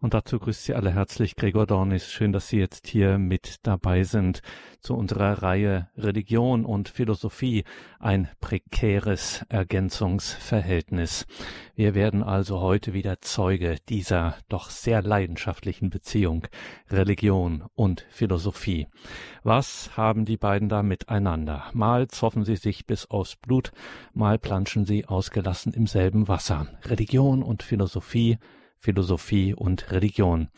Und dazu grüßt Sie alle herzlich Gregor Dornis. Schön, dass Sie jetzt hier mit dabei sind zu unserer Reihe Religion und Philosophie, ein prekäres Ergänzungsverhältnis. Wir werden also heute wieder Zeuge dieser doch sehr leidenschaftlichen Beziehung Religion und Philosophie. Was haben die beiden da miteinander? Mal zoffen sie sich bis aufs Blut, mal planschen sie ausgelassen im selben Wasser. Religion und Philosophie Philosophie und Religion.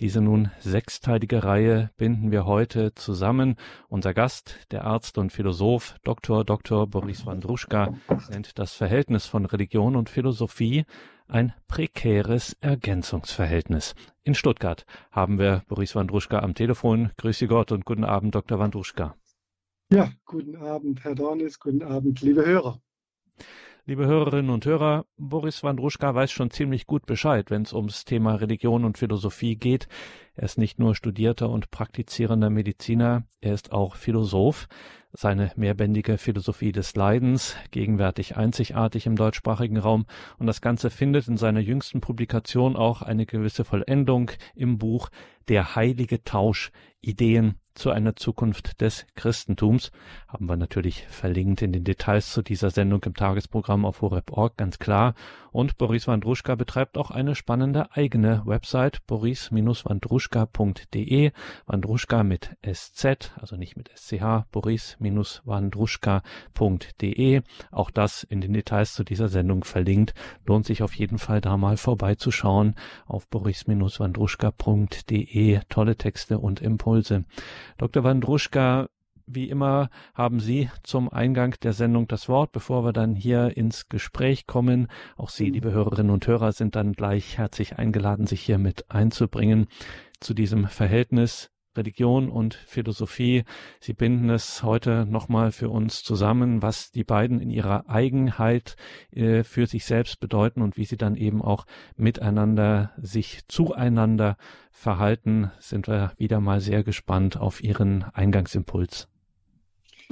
Diese nun sechsteilige Reihe binden wir heute zusammen. Unser Gast, der Arzt und Philosoph Dr. Dr. Boris Wandruschka, nennt das Verhältnis von Religion und Philosophie ein prekäres Ergänzungsverhältnis. In Stuttgart haben wir Boris Wandruschka am Telefon. Grüße Gott und guten Abend, Dr. Wandruschka. Ja, guten Abend, Herr Dornis, guten Abend, liebe Hörer. Liebe Hörerinnen und Hörer, Boris Wandruschka weiß schon ziemlich gut Bescheid, wenn es ums Thema Religion und Philosophie geht. Er ist nicht nur studierter und praktizierender Mediziner, er ist auch Philosoph. Seine mehrbändige Philosophie des Leidens, gegenwärtig einzigartig im deutschsprachigen Raum, und das Ganze findet in seiner jüngsten Publikation auch eine gewisse Vollendung im Buch Der heilige Tausch Ideen zu einer Zukunft des Christentums. Haben wir natürlich verlinkt in den Details zu dieser Sendung im Tagesprogramm auf horeb.org, ganz klar. Und Boris Wandruschka betreibt auch eine spannende eigene Website, boris-wandruschka.de. Wandruschka mit SZ, also nicht mit SCH, boris-wandruschka.de. Auch das in den Details zu dieser Sendung verlinkt. Lohnt sich auf jeden Fall da mal vorbeizuschauen auf boris-wandruschka.de. Tolle Texte und Impulse. Dr. Wandruschka, wie immer haben Sie zum Eingang der Sendung das Wort, bevor wir dann hier ins Gespräch kommen. Auch Sie, liebe Hörerinnen und Hörer, sind dann gleich herzlich eingeladen, sich hier mit einzubringen zu diesem Verhältnis Religion und Philosophie. Sie binden es heute nochmal für uns zusammen, was die beiden in ihrer Eigenheit äh, für sich selbst bedeuten und wie sie dann eben auch miteinander sich zueinander verhalten, sind wir wieder mal sehr gespannt auf Ihren Eingangsimpuls.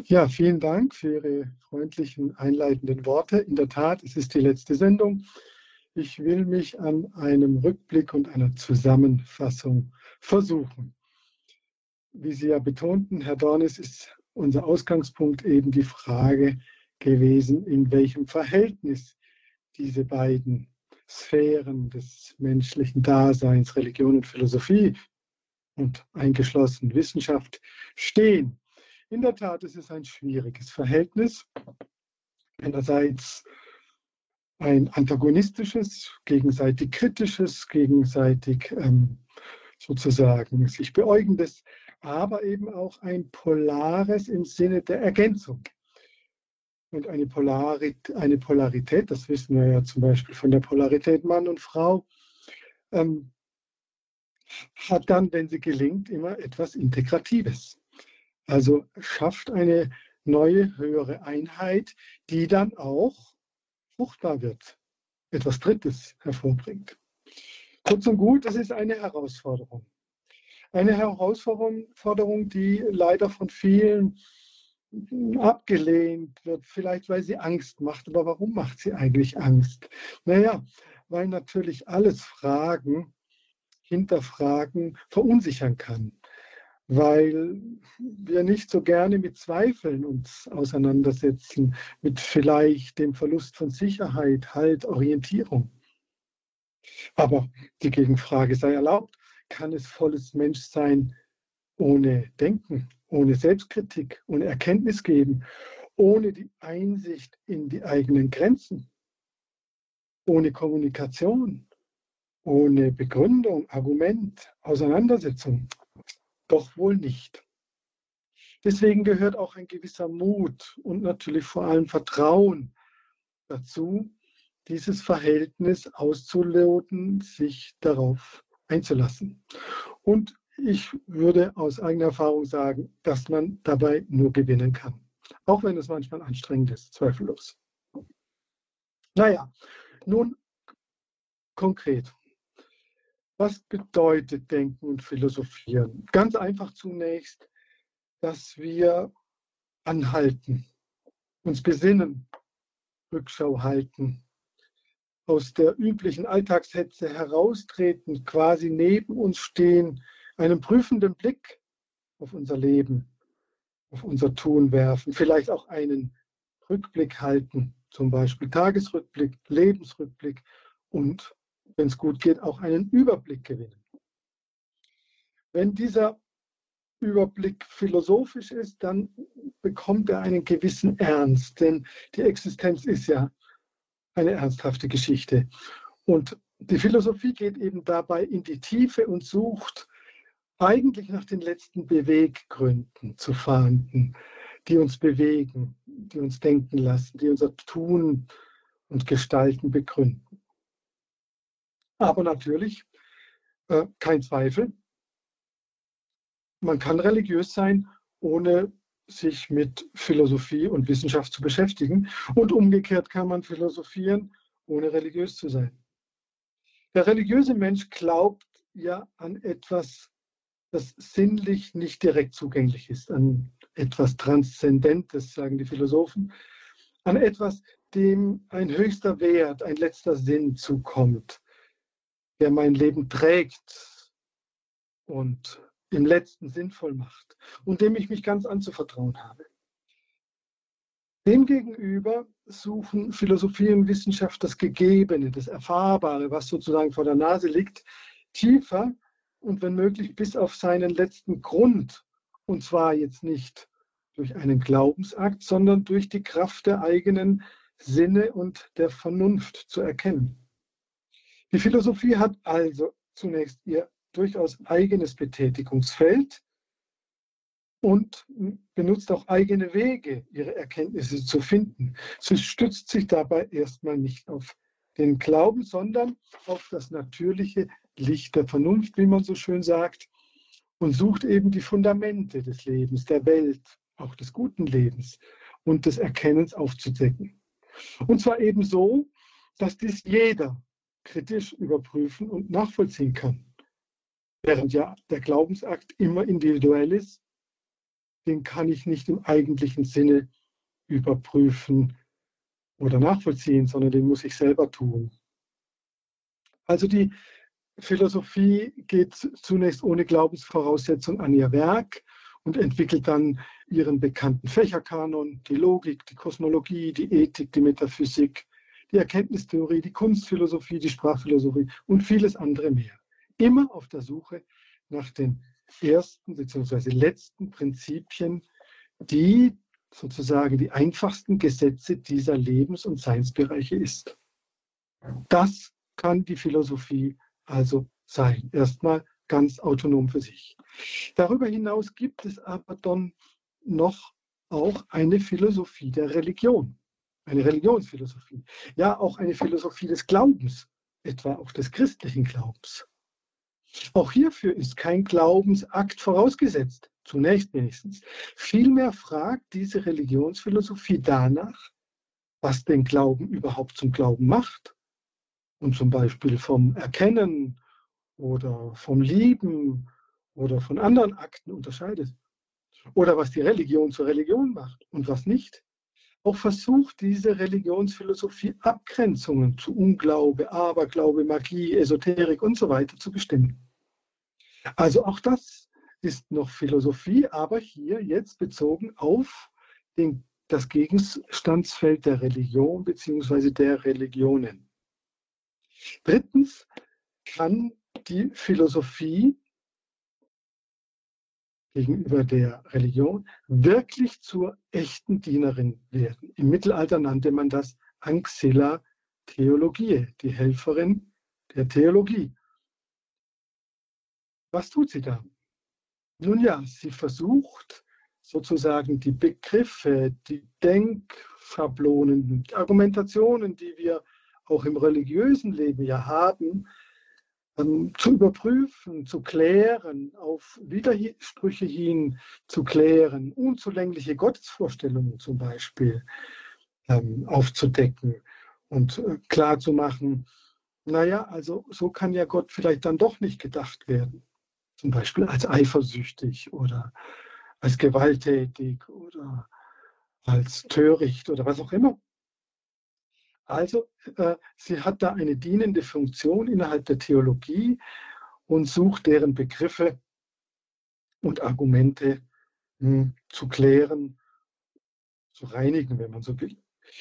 Ja, vielen Dank für Ihre freundlichen einleitenden Worte. In der Tat, es ist die letzte Sendung. Ich will mich an einem Rückblick und einer Zusammenfassung versuchen wie Sie ja betonten, Herr Dornis, ist unser Ausgangspunkt eben die Frage gewesen, in welchem Verhältnis diese beiden Sphären des menschlichen Daseins, Religion und Philosophie und eingeschlossen Wissenschaft stehen. In der Tat ist es ein schwieriges Verhältnis. Einerseits ein antagonistisches, gegenseitig kritisches, gegenseitig ähm, sozusagen sich beäugendes aber eben auch ein polares im Sinne der Ergänzung. Und eine, Polarit, eine Polarität, das wissen wir ja zum Beispiel von der Polarität Mann und Frau, ähm, hat dann, wenn sie gelingt, immer etwas Integratives. Also schafft eine neue, höhere Einheit, die dann auch fruchtbar wird, etwas Drittes hervorbringt. Kurz und gut, das ist eine Herausforderung. Eine Herausforderung, die leider von vielen abgelehnt wird, vielleicht weil sie Angst macht. Aber warum macht sie eigentlich Angst? Naja, weil natürlich alles Fragen, Hinterfragen verunsichern kann, weil wir nicht so gerne mit Zweifeln uns auseinandersetzen, mit vielleicht dem Verlust von Sicherheit, Halt, Orientierung. Aber die Gegenfrage sei erlaubt, kann es volles Menschsein ohne Denken, ohne Selbstkritik, ohne Erkenntnis geben, ohne die Einsicht in die eigenen Grenzen, ohne Kommunikation, ohne Begründung, Argument, Auseinandersetzung? Doch wohl nicht. Deswegen gehört auch ein gewisser Mut und natürlich vor allem Vertrauen dazu, dieses Verhältnis auszuloten, sich darauf einzulassen. Und ich würde aus eigener Erfahrung sagen, dass man dabei nur gewinnen kann. Auch wenn es manchmal anstrengend ist, zweifellos. Naja, nun konkret. Was bedeutet Denken und Philosophieren? Ganz einfach zunächst, dass wir anhalten, uns besinnen, Rückschau halten aus der üblichen Alltagshetze heraustreten, quasi neben uns stehen, einen prüfenden Blick auf unser Leben, auf unser Tun werfen, vielleicht auch einen Rückblick halten, zum Beispiel Tagesrückblick, Lebensrückblick und, wenn es gut geht, auch einen Überblick gewinnen. Wenn dieser Überblick philosophisch ist, dann bekommt er einen gewissen Ernst, denn die Existenz ist ja eine ernsthafte Geschichte. Und die Philosophie geht eben dabei in die Tiefe und sucht eigentlich nach den letzten Beweggründen zu fahnden, die uns bewegen, die uns denken lassen, die unser Tun und Gestalten begründen. Aber natürlich, äh, kein Zweifel, man kann religiös sein, ohne sich mit Philosophie und Wissenschaft zu beschäftigen. Und umgekehrt kann man philosophieren, ohne religiös zu sein. Der religiöse Mensch glaubt ja an etwas, das sinnlich nicht direkt zugänglich ist, an etwas Transzendentes, sagen die Philosophen, an etwas, dem ein höchster Wert, ein letzter Sinn zukommt, der mein Leben trägt und im letzten sinnvoll macht und dem ich mich ganz anzuvertrauen habe. Demgegenüber suchen Philosophie und Wissenschaft das Gegebene, das Erfahrbare, was sozusagen vor der Nase liegt, tiefer und wenn möglich bis auf seinen letzten Grund. Und zwar jetzt nicht durch einen Glaubensakt, sondern durch die Kraft der eigenen Sinne und der Vernunft zu erkennen. Die Philosophie hat also zunächst ihr durchaus eigenes Betätigungsfeld und benutzt auch eigene Wege, ihre Erkenntnisse zu finden. Sie stützt sich dabei erstmal nicht auf den Glauben, sondern auf das natürliche Licht der Vernunft, wie man so schön sagt, und sucht eben die Fundamente des Lebens, der Welt, auch des guten Lebens und des Erkennens aufzudecken. Und zwar eben so, dass dies jeder kritisch überprüfen und nachvollziehen kann. Während ja der Glaubensakt immer individuell ist, den kann ich nicht im eigentlichen Sinne überprüfen oder nachvollziehen, sondern den muss ich selber tun. Also die Philosophie geht zunächst ohne Glaubensvoraussetzung an ihr Werk und entwickelt dann ihren bekannten Fächerkanon, die Logik, die Kosmologie, die Ethik, die Metaphysik, die Erkenntnistheorie, die Kunstphilosophie, die Sprachphilosophie und vieles andere mehr immer auf der Suche nach den ersten bzw. letzten Prinzipien, die sozusagen die einfachsten Gesetze dieser Lebens- und Seinsbereiche ist. Das kann die Philosophie also sein. Erstmal ganz autonom für sich. Darüber hinaus gibt es aber dann noch auch eine Philosophie der Religion, eine Religionsphilosophie. Ja, auch eine Philosophie des Glaubens, etwa auch des christlichen Glaubens. Auch hierfür ist kein Glaubensakt vorausgesetzt, zunächst wenigstens. Vielmehr fragt diese Religionsphilosophie danach, was den Glauben überhaupt zum Glauben macht und zum Beispiel vom Erkennen oder vom Lieben oder von anderen Akten unterscheidet. Oder was die Religion zur Religion macht und was nicht. Auch versucht diese Religionsphilosophie Abgrenzungen zu Unglaube, Aberglaube, Magie, Esoterik und so weiter zu bestimmen. Also auch das ist noch Philosophie, aber hier jetzt bezogen auf den, das Gegenstandsfeld der Religion bzw. der Religionen. Drittens kann die Philosophie gegenüber der Religion wirklich zur echten Dienerin werden. Im Mittelalter nannte man das Anxilla Theologie, die Helferin der Theologie. Was tut sie da? Nun ja, sie versucht sozusagen die Begriffe, die Denkschablonen, die Argumentationen, die wir auch im religiösen Leben ja haben, ähm, zu überprüfen, zu klären, auf Widersprüche hin zu klären, unzulängliche Gottesvorstellungen zum Beispiel ähm, aufzudecken und äh, klarzumachen, naja, also so kann ja Gott vielleicht dann doch nicht gedacht werden. Zum Beispiel als eifersüchtig oder als gewalttätig oder als töricht oder was auch immer. Also äh, sie hat da eine dienende Funktion innerhalb der Theologie und sucht deren Begriffe und Argumente mh, hm, zu klären, zu reinigen, wenn man so will.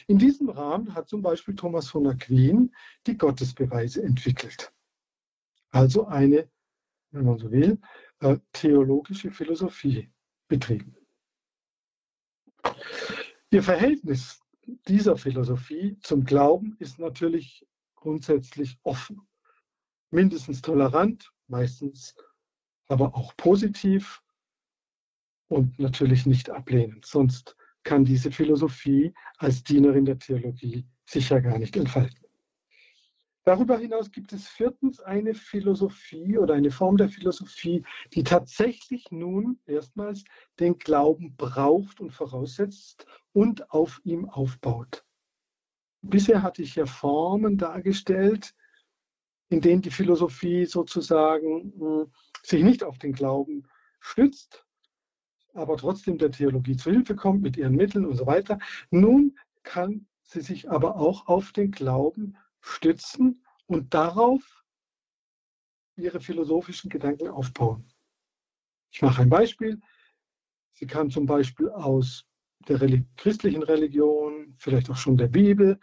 In diesem Rahmen hat zum Beispiel Thomas von Aquin die Gottesbeweise entwickelt. Also eine, wenn man so will, äh, theologische Philosophie betrieben. Ihr Verhältnis dieser Philosophie zum Glauben ist natürlich grundsätzlich offen, mindestens tolerant, meistens aber auch positiv und natürlich nicht ablehnend. Sonst kann diese Philosophie als Dienerin der Theologie sicher gar nicht entfalten. Darüber hinaus gibt es viertens eine Philosophie oder eine Form der Philosophie, die tatsächlich nun erstmals den Glauben braucht und voraussetzt und auf ihm aufbaut. Bisher hatte ich ja Formen dargestellt, in denen die Philosophie sozusagen hm, sich nicht auf den Glauben stützt, aber trotzdem der Theologie zu Hilfe kommt mit ihren Mitteln und so weiter. Nun kann sie sich aber auch auf den Glauben stützen und darauf ihre philosophischen Gedanken aufbauen. Ich mache ein Beispiel. Sie kann zum Beispiel aus der christlichen Religion, vielleicht auch schon der Bibel,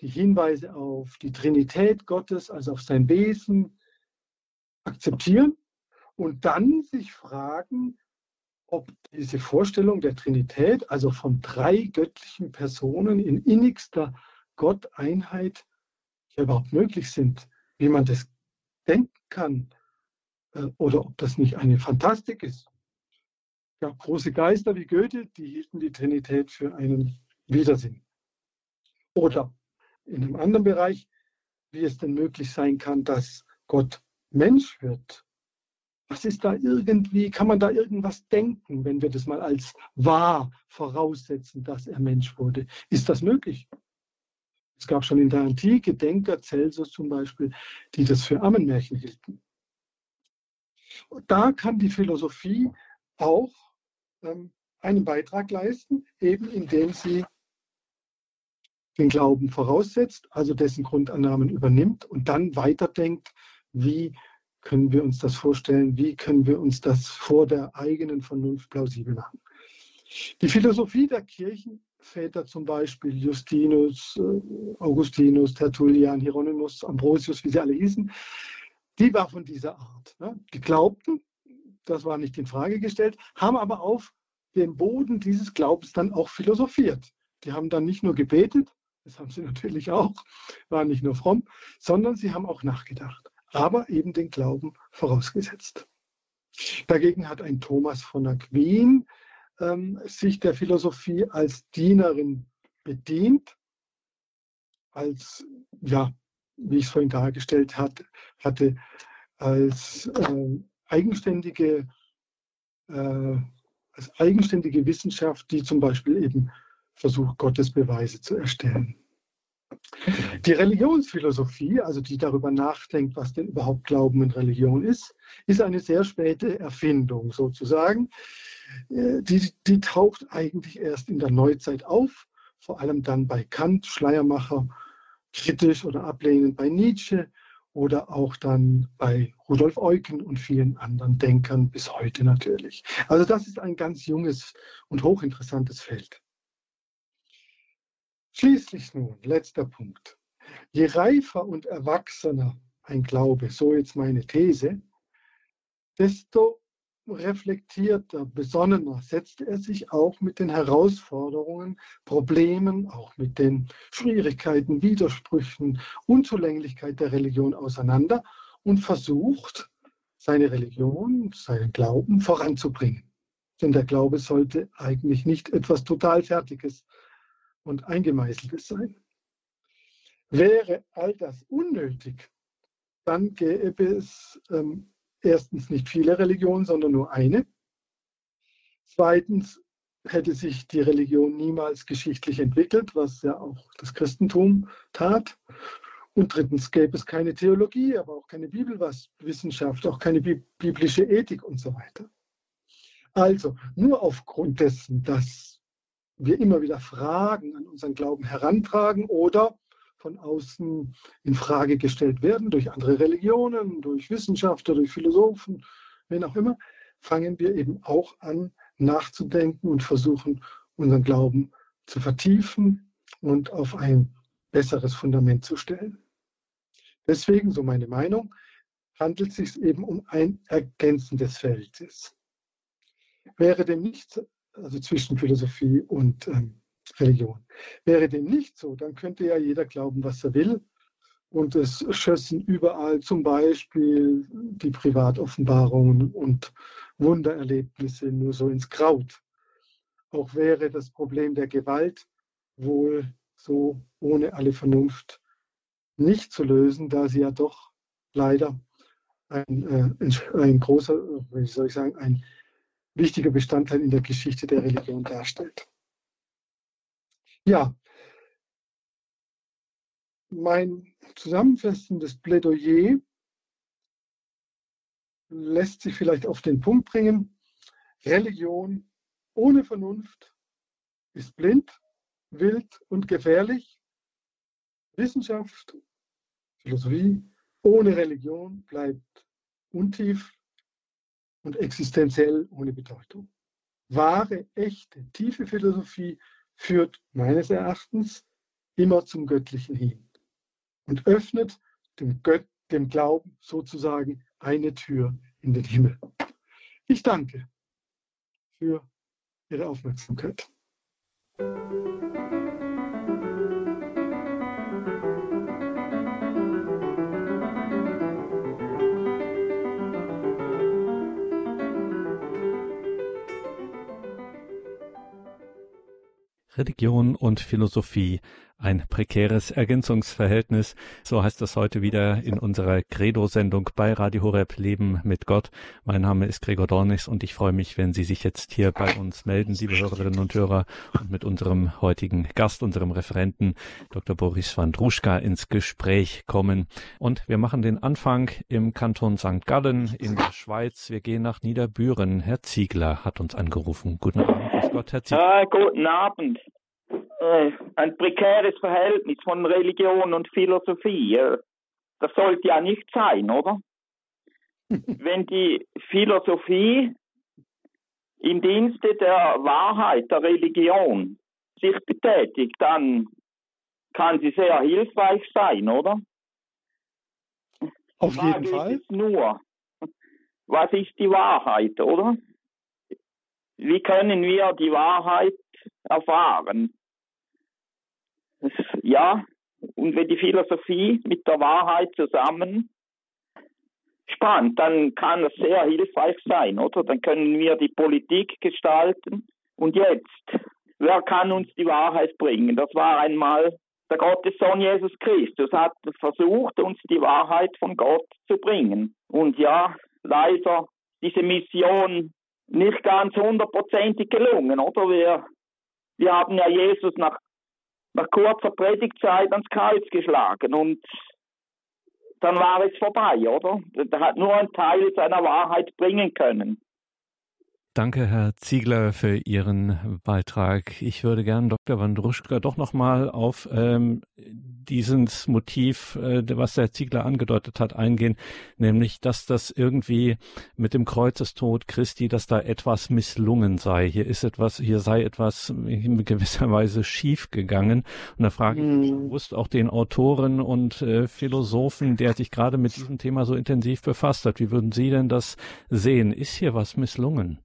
die Hinweise auf die Trinität Gottes, also auf sein Wesen, akzeptieren und dann sich fragen, ob diese Vorstellung der Trinität, also von drei göttlichen Personen in innigster Gotteinheit, überhaupt möglich sind, wie man das denken kann, äh, oder ob das nicht eine Fantastik ist. Ja, große Geister wie Goethe, die hielten die Trinität für einen Widersinn. Oder in einem anderen Bereich, wie es denn möglich sein kann, dass Gott Mensch wird. Was ist da irgendwie, kann man da irgendwas denken, wenn wir das mal als wahr voraussetzen, dass er Mensch wurde? Ist das möglich? Es gab schon in der Antike Denker, Celsus zum Beispiel, die das für Ammenmärchen hielten. Und da kann die Philosophie auch ähm, einen Beitrag leisten, eben indem sie den Glauben voraussetzt, also dessen Grundannahmen übernimmt und dann weiterdenkt, wie können wir uns das vorstellen, wie können wir uns das vor der eigenen Vernunft plausibel machen. Die Philosophie der Kirchen Väter zum Beispiel, Justinus, äh, Augustinus, Tertullian, Hieronymus, Ambrosius, wie sie alle hießen, die war von dieser Art. Ne? Die glaubten, das war nicht in Frage gestellt, haben aber auf dem Boden dieses Glaubens dann auch philosophiert. Die haben dann nicht nur gebetet, das haben sie natürlich auch, waren nicht nur fromm, sondern sie haben auch nachgedacht, aber eben den Glauben vorausgesetzt. Dagegen hat ein Thomas von Aquin ähm, sich der Philosophie als Dienerin bedient, als, ja, wie ich es vorhin dargestellt hat, hatte, als äh, eigenständige, äh, als eigenständige Wissenschaft, die zum Beispiel eben versucht, Gottesbeweise zu erstellen. Die Religionsphilosophie, also die darüber nachdenkt, was denn überhaupt Glauben und Religion ist, ist eine sehr späte Erfindung sozusagen. Äh, die, die taucht eigentlich erst in der Neuzeit auf, vor allem dann bei Kant, Schleiermacher, kritisch oder ablehnend bei Nietzsche oder auch dann bei Rudolf Eucken und vielen anderen Denkern bis heute natürlich. Also das ist ein ganz junges und hochinteressantes Feld. Schließlich nun, letzter Punkt. Je reifer und erwachsener ein Glaube, so jetzt meine These, desto reflektierter, besonnener setzte er sich auch mit den Herausforderungen, Problemen, auch mit den Schwierigkeiten, Widersprüchen, Unzulänglichkeit der Religion auseinander und versucht, seine Religion, seinen Glauben voranzubringen. Denn der Glaube sollte eigentlich nicht etwas total Fertiges und Eingemeißeltes sein. Wäre all das unnötig, dann gäbe es ähm, erstens nicht viele Religionen, sondern nur eine. Zweitens hätte sich die Religion niemals geschichtlich entwickelt, was ja auch das Christentum tat. Und drittens gäbe es keine Theologie, aber auch keine Bibelwissenschaft, auch keine biblische Ethik und so weiter. Also nur aufgrund dessen, dass wir immer wieder Fragen an unseren Glauben herantragen oder von außen in Frage gestellt werden, durch andere Religionen, durch Wissenschaftler, durch Philosophen, wen auch immer, fangen wir eben auch an, nachzudenken und versuchen, unseren Glauben zu vertiefen und auf ein besseres Fundament zu stellen. Deswegen, so meine Meinung, handelt es sich eben um ein Ergänzen des Feldes. Wäre dem nicht, also zwischen Philosophie und ähm, Religion, wäre dem nicht so, dann könnte ja jeder glauben, was er will. Und es schössen überall zum Beispiel die Privatoffenbarungen und Wundererlebnisse nur so ins Kraut. Auch wäre das Problem der Gewalt wohl so ohne alle Vernunft nicht zu lösen, da sie ja doch leider ein, äh, ein großer, wie soll ich sagen, ein wichtiger Bestandteil in der Geschichte der Religion darstellt. Ja, mein zusammenfassendes Plädoyer lässt sich vielleicht auf den Punkt bringen. Religion ohne Vernunft ist blind, wild und gefährlich. Wissenschaft, Philosophie ohne Religion bleibt untief und existenziell ohne Bedeutung. Wahre, echte, tiefe Philosophie führt meines Erachtens immer zum Göttlichen hin und öffnet dem, Gött, dem Glauben sozusagen eine Tür in den Himmel. Ich danke für Ihre Aufmerksamkeit. Religion und Philosophie ein prekäres Ergänzungsverhältnis. So heißt es heute wieder in unserer Credo-Sendung bei Radio Horeb Leben mit Gott. Mein Name ist Gregor Dornis und ich freue mich, wenn Sie sich jetzt hier bei uns melden, liebe Hörerinnen und Hörer, und mit unserem heutigen Gast, unserem Referenten, Dr. Boris van Druschka, ins Gespräch kommen. Und wir machen den Anfang im Kanton St. Gallen in der Schweiz. Wir gehen nach Niederbüren. Herr Ziegler hat uns angerufen. Guten Abend, Gott, Herr Ziegler. Ah, guten Abend ein prekäres Verhältnis von Religion und Philosophie. Äh, das sollte ja nicht sein, oder? Wenn die Philosophie im Dienste der Wahrheit, der Religion sich betätigt, dann kann sie sehr hilfreich sein, oder? Auf jeden Fall. nur, was ist die Wahrheit, oder? Wie können wir die Wahrheit erfahren? Ja, und wenn die Philosophie mit der Wahrheit zusammen spannt, dann kann es sehr hilfreich sein, oder? Dann können wir die Politik gestalten. Und jetzt, wer kann uns die Wahrheit bringen? Das war einmal der Gottessohn Jesus Christus, hat versucht, uns die Wahrheit von Gott zu bringen. Und ja, leider diese Mission nicht ganz hundertprozentig gelungen, oder? Wir, wir haben ja Jesus nach nach kurzer Predigtzeit ans Kreuz geschlagen und dann war es vorbei, oder? Er hat nur einen Teil seiner Wahrheit bringen können. Danke, Herr Ziegler, für Ihren Beitrag. Ich würde gern Dr. Wandruschka doch nochmal auf ähm, dieses Motiv, äh, was der Ziegler angedeutet hat, eingehen, nämlich, dass das irgendwie mit dem Kreuzestod Christi, dass da etwas misslungen sei. Hier ist etwas, hier sei etwas in gewisser Weise schief gegangen. Und da frage ich mich mhm. bewusst auch den Autoren und äh, Philosophen, der sich gerade mit diesem Thema so intensiv befasst hat. Wie würden Sie denn das sehen? Ist hier was misslungen?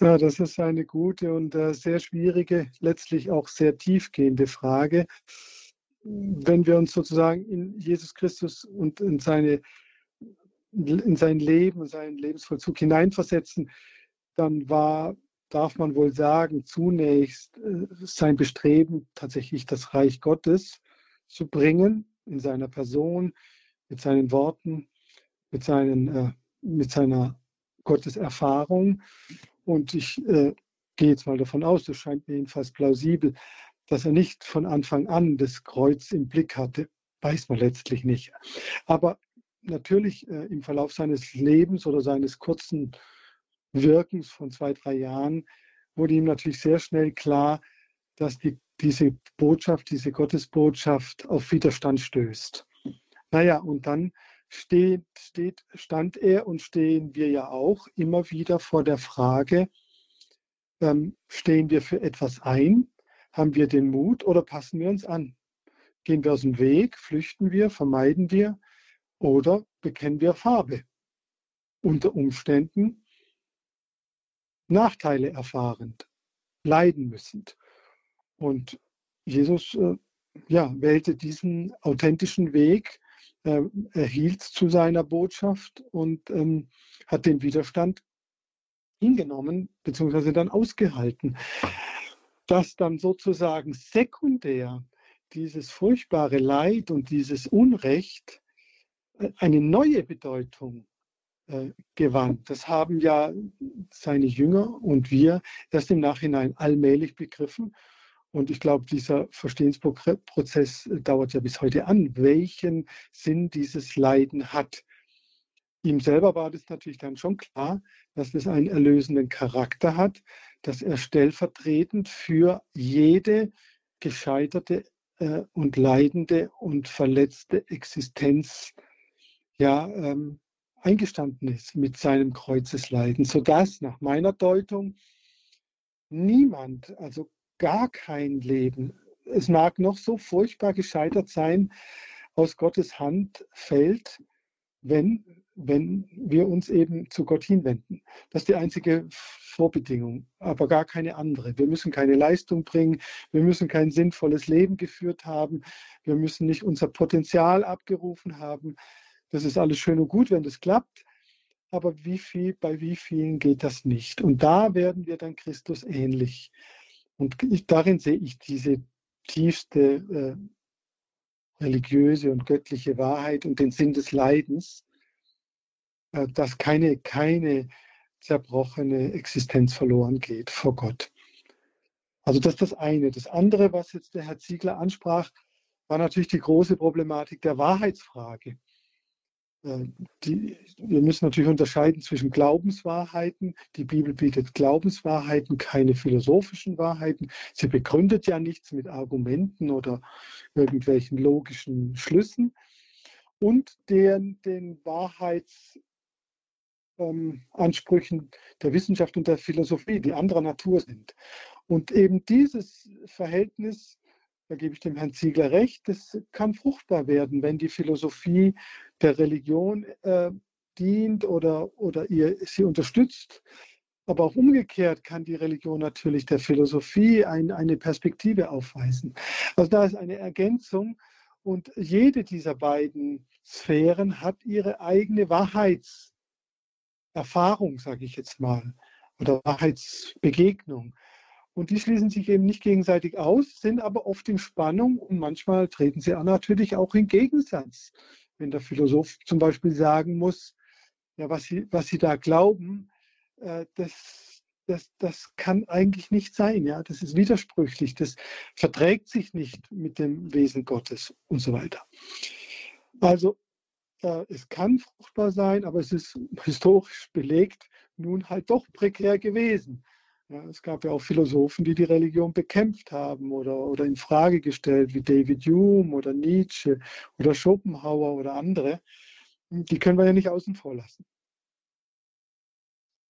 Ja, das ist eine gute und äh, sehr schwierige, letztlich auch sehr tiefgehende Frage. Wenn wir uns sozusagen in Jesus Christus und in, seine, in sein Leben und seinen Lebensvollzug hineinversetzen, dann war, darf man wohl sagen, zunächst äh, sein Bestreben, tatsächlich das Reich Gottes zu bringen in seiner Person, mit seinen Worten, mit, seinen, äh, mit seiner Gotteserfahrung. Und ich äh, gehe jetzt mal davon aus, das scheint mir jedenfalls plausibel, dass er nicht von Anfang an das Kreuz im Blick hatte. Weiß man letztlich nicht. Aber natürlich äh, im Verlauf seines Lebens oder seines kurzen Wirkens von zwei, drei Jahren wurde ihm natürlich sehr schnell klar, dass die, diese Botschaft, diese Gottesbotschaft auf Widerstand stößt. Naja, und dann steht, steht, stand er und stehen wir ja auch immer wieder vor der Frage, ähm, stehen wir für etwas ein? Haben wir den Mut oder passen wir uns an? Gehen wir aus dem Weg, flüchten wir, vermeiden wir oder bekennen wir Farbe? Unter Umständen Nachteile erfahrend, leiden müssend. Und Jesus äh, ja, wählte diesen authentischen Weg, erhielt zu seiner Botschaft und ähm, hat den Widerstand hingenommen, beziehungsweise dann ausgehalten. Dass dann sozusagen sekundär dieses furchtbare Leid und dieses Unrecht äh, eine neue Bedeutung äh, gewann. Das haben ja seine Jünger und wir erst im Nachhinein allmählich begriffen. Und ich glaube, dieser Verstehensprozess dauert ja bis heute an, welchen Sinn dieses Leiden hat. Ihm selber war das natürlich dann schon klar, dass es einen erlösenden Charakter hat, dass er stellvertretend für jede gescheiterte äh, und leidende und verletzte Existenz ja, ähm, eingestanden ist mit seinem Kreuzesleiden, sodass nach meiner Deutung niemand, also gar kein Leben, es mag noch so furchtbar gescheitert sein, aus Gottes Hand fällt, wenn, wenn wir uns eben zu Gott hinwenden. Das ist die einzige Vorbedingung, aber gar keine andere. Wir müssen keine Leistung bringen, wir müssen kein sinnvolles Leben geführt haben, wir müssen nicht unser Potenzial abgerufen haben. Das ist alles schön und gut, wenn das klappt, aber wie viel, bei wie vielen geht das nicht? Und da werden wir dann Christus ähnlich. Und ich, darin sehe ich diese tiefste äh, religiöse und göttliche Wahrheit und den Sinn des Leidens, äh, dass keine, keine zerbrochene Existenz verloren geht vor Gott. Also das ist das eine. Das andere, was jetzt der Herr Ziegler ansprach, war natürlich die große Problematik der Wahrheitsfrage. Äh, die, wir müssen natürlich unterscheiden zwischen Glaubenswahrheiten. Die Bibel bietet Glaubenswahrheiten, keine philosophischen Wahrheiten. Sie begründet ja nichts mit Argumenten oder irgendwelchen logischen Schlüssen. Und den, den Wahrheitsansprüchen ähm, der Wissenschaft und der Philosophie, die anderer Natur sind. Und eben dieses Verhältnis da gebe ich dem Herrn Ziegler recht, das kann fruchtbar werden, wenn die Philosophie der Religion äh, dient oder, oder ihr, sie unterstützt. Aber auch umgekehrt kann die Religion natürlich der Philosophie ein, eine Perspektive aufweisen. Also da ist eine Ergänzung und jede dieser beiden Sphären hat ihre eigene Wahrheitserfahrung, sage ich jetzt mal, oder Wahrheitsbegegnung. Und die schließen sich eben nicht gegenseitig aus, sind aber oft in Spannung und manchmal treten sie natürlich auch in Gegensatz. Wenn der Philosoph zum Beispiel sagen muss, ja, was sie, was sie da glauben, äh, das, das, das kann eigentlich nicht sein. Ja? Das ist widersprüchlich, das verträgt sich nicht mit dem Wesen Gottes und so weiter. Also äh, es kann fruchtbar sein, aber es ist historisch belegt nun halt doch prekär gewesen. Ja, es gab ja auch Philosophen, die die Religion bekämpft haben oder, oder in Frage gestellt, wie David Hume oder Nietzsche oder Schopenhauer oder andere. Die können wir ja nicht außen vor lassen.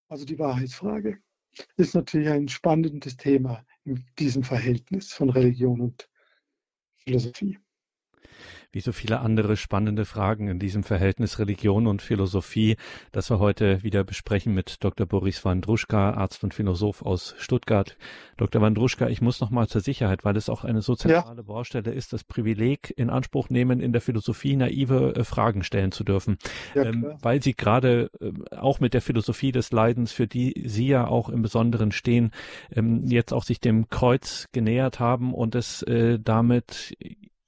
Also die Wahrheitsfrage ist natürlich ein spannendes Thema in diesem Verhältnis von Religion und Philosophie wie so viele andere spannende Fragen in diesem Verhältnis Religion und Philosophie, das wir heute wieder besprechen mit Dr. Boris Wandruschka, Arzt und Philosoph aus Stuttgart. Dr. Wandruschka, ich muss noch mal zur Sicherheit, weil es auch eine so zentrale ja. Baustelle ist, das Privileg in Anspruch nehmen, in der Philosophie naive äh, Fragen stellen zu dürfen, ja, ähm, weil Sie gerade äh, auch mit der Philosophie des Leidens, für die Sie ja auch im Besonderen stehen, ähm, jetzt auch sich dem Kreuz genähert haben und es äh, damit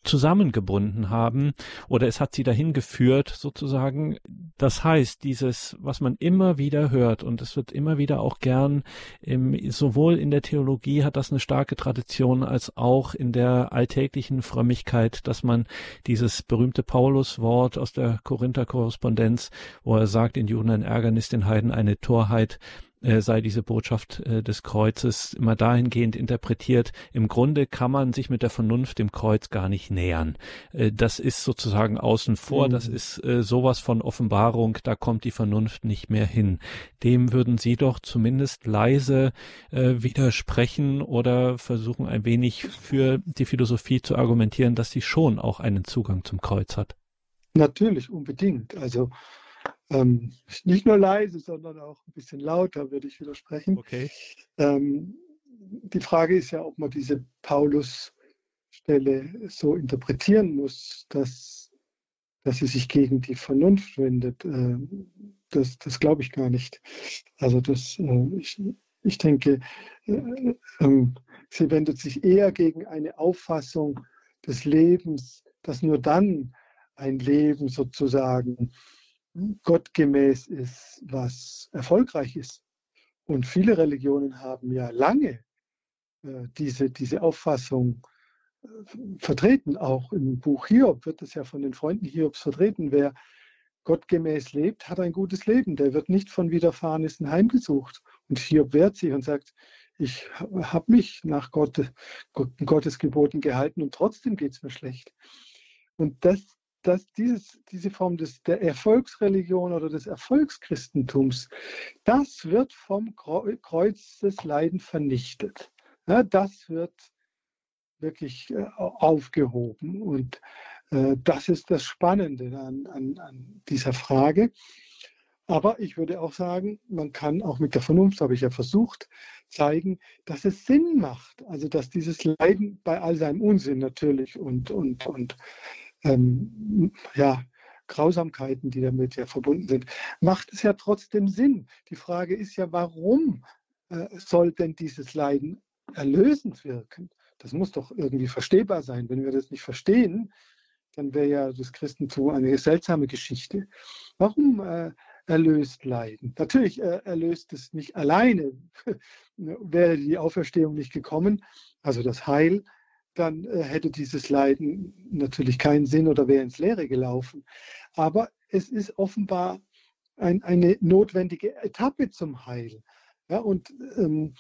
zusammengebunden haben oder es hat sie dahin geführt sozusagen. Das heißt, dieses, was man immer wieder hört und es wird immer wieder auch gern im, sowohl in der Theologie hat das eine starke Tradition als auch in der alltäglichen Frömmigkeit, dass man dieses berühmte Paulus-Wort aus der Korinther-Korrespondenz, wo er sagt, in Juden ein Ärgernis, den Heiden eine Torheit, äh, sei diese Botschaft äh, des Kreuzes immer dahingehend interpretiert, im Grunde kann man sich mit der Vernunft dem Kreuz gar nicht nähern. Äh, das ist sozusagen außen vor, mhm. das ist äh, sowas von Offenbarung, da kommt die Vernunft nicht mehr hin. Dem würden Sie doch zumindest leise widersprechen oder versuchen ein wenig für die Philosophie zu argumentieren, dass sie schon auch einen Zugang zum Kreuz hat. Natürlich, unbedingt. Also ähm, nicht nur leise, sondern auch ein bisschen lauter, würde ich widersprechen. Okay. Ähm, die Frage ist ja, ob man diese Paulus-Stelle so interpretieren muss, dass, dass sie sich gegen die Vernunft wendet. Äh, das, das glaube ich gar nicht. Also das, äh, ich, ich denke, äh, ähm, sie wendet sich eher gegen eine Auffassung des Lebens, dass nur dann ein Leben sozusagen gottgemäß ist, was erfolgreich ist. Und viele Religionen haben ja lange äh, diese, diese Auffassung äh, vertreten. Auch im Buch Hiob wird es ja von den Freunden Hiobs vertreten. Wer gottgemäß lebt, hat ein gutes Leben. Der wird nicht von Widerfahrenissen heimgesucht. Und Hiob wehrt sich und sagt, ich habe mich nach Gott, Gottes Geboten gehalten und trotzdem geht es mir schlecht. Und das, dass dieses, diese Form des, der Erfolgsreligion oder des Erfolgschristentums, das wird vom Kreuz des Leiden vernichtet. Ja, das wird wirklich äh, aufgehoben. Und äh, das ist das Spannende an, an, an dieser Frage. Aber ich würde auch sagen, man kann auch mit der Vernunft, habe ich ja versucht, zeigen, dass es Sinn macht. Also dass dieses Leiden bei all seinem Unsinn natürlich und, und, und ähm, ja, Grausamkeiten, die damit ja verbunden sind, macht es ja trotzdem Sinn. Die Frage ist ja, warum äh, soll denn dieses Leiden erlösend wirken? Das muss doch irgendwie verstehbar sein. Wenn wir das nicht verstehen, dann wäre ja das Christentum eine seltsame Geschichte. Warum äh, erlöst Leiden? Natürlich äh, erlöst es nicht alleine. wäre die Auferstehung nicht gekommen, also das Heil, dann äh, hätte dieses Leiden natürlich keinen Sinn oder wäre ins Leere gelaufen. Aber es ist offenbar ein, eine notwendige Etappe zum Heil. Ja, und ähm,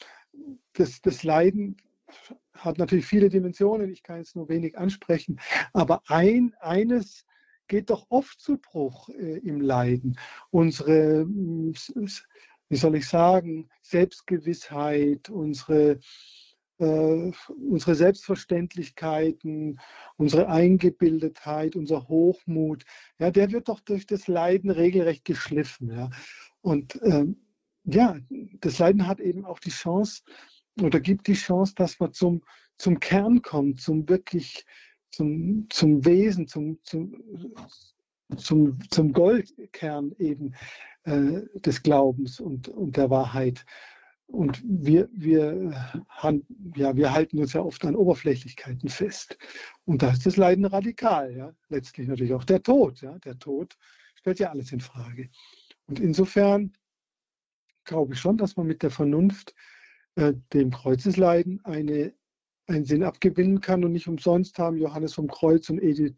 das, das Leiden hat natürlich viele Dimensionen, ich kann es nur wenig ansprechen, aber ein, eines geht doch oft zu Bruch äh, im Leiden. Unsere, wie soll ich sagen, Selbstgewissheit, unsere äh, unsere Selbstverständlichkeiten, unsere Eingebildetheit, unser Hochmut, ja, der wird doch durch das Leiden regelrecht geschliffen. Ja. Und ähm, ja, das Leiden hat eben auch die Chance oder gibt die Chance, dass man zum, zum Kern kommt, zum wirklich, zum, zum Wesen, zum, zum, zum, zum Goldkern eben äh, des Glaubens und, und der Wahrheit. Und wir, wir, ja, wir halten uns ja oft an Oberflächlichkeiten fest. Und da ist das Leiden radikal. Ja? Letztlich natürlich auch der Tod. Ja? Der Tod stellt ja alles in Frage. Und insofern glaube ich schon, dass man mit der Vernunft äh, dem Kreuzesleiden eine, einen Sinn abgewinnen kann. Und nicht umsonst haben Johannes vom Kreuz und Edith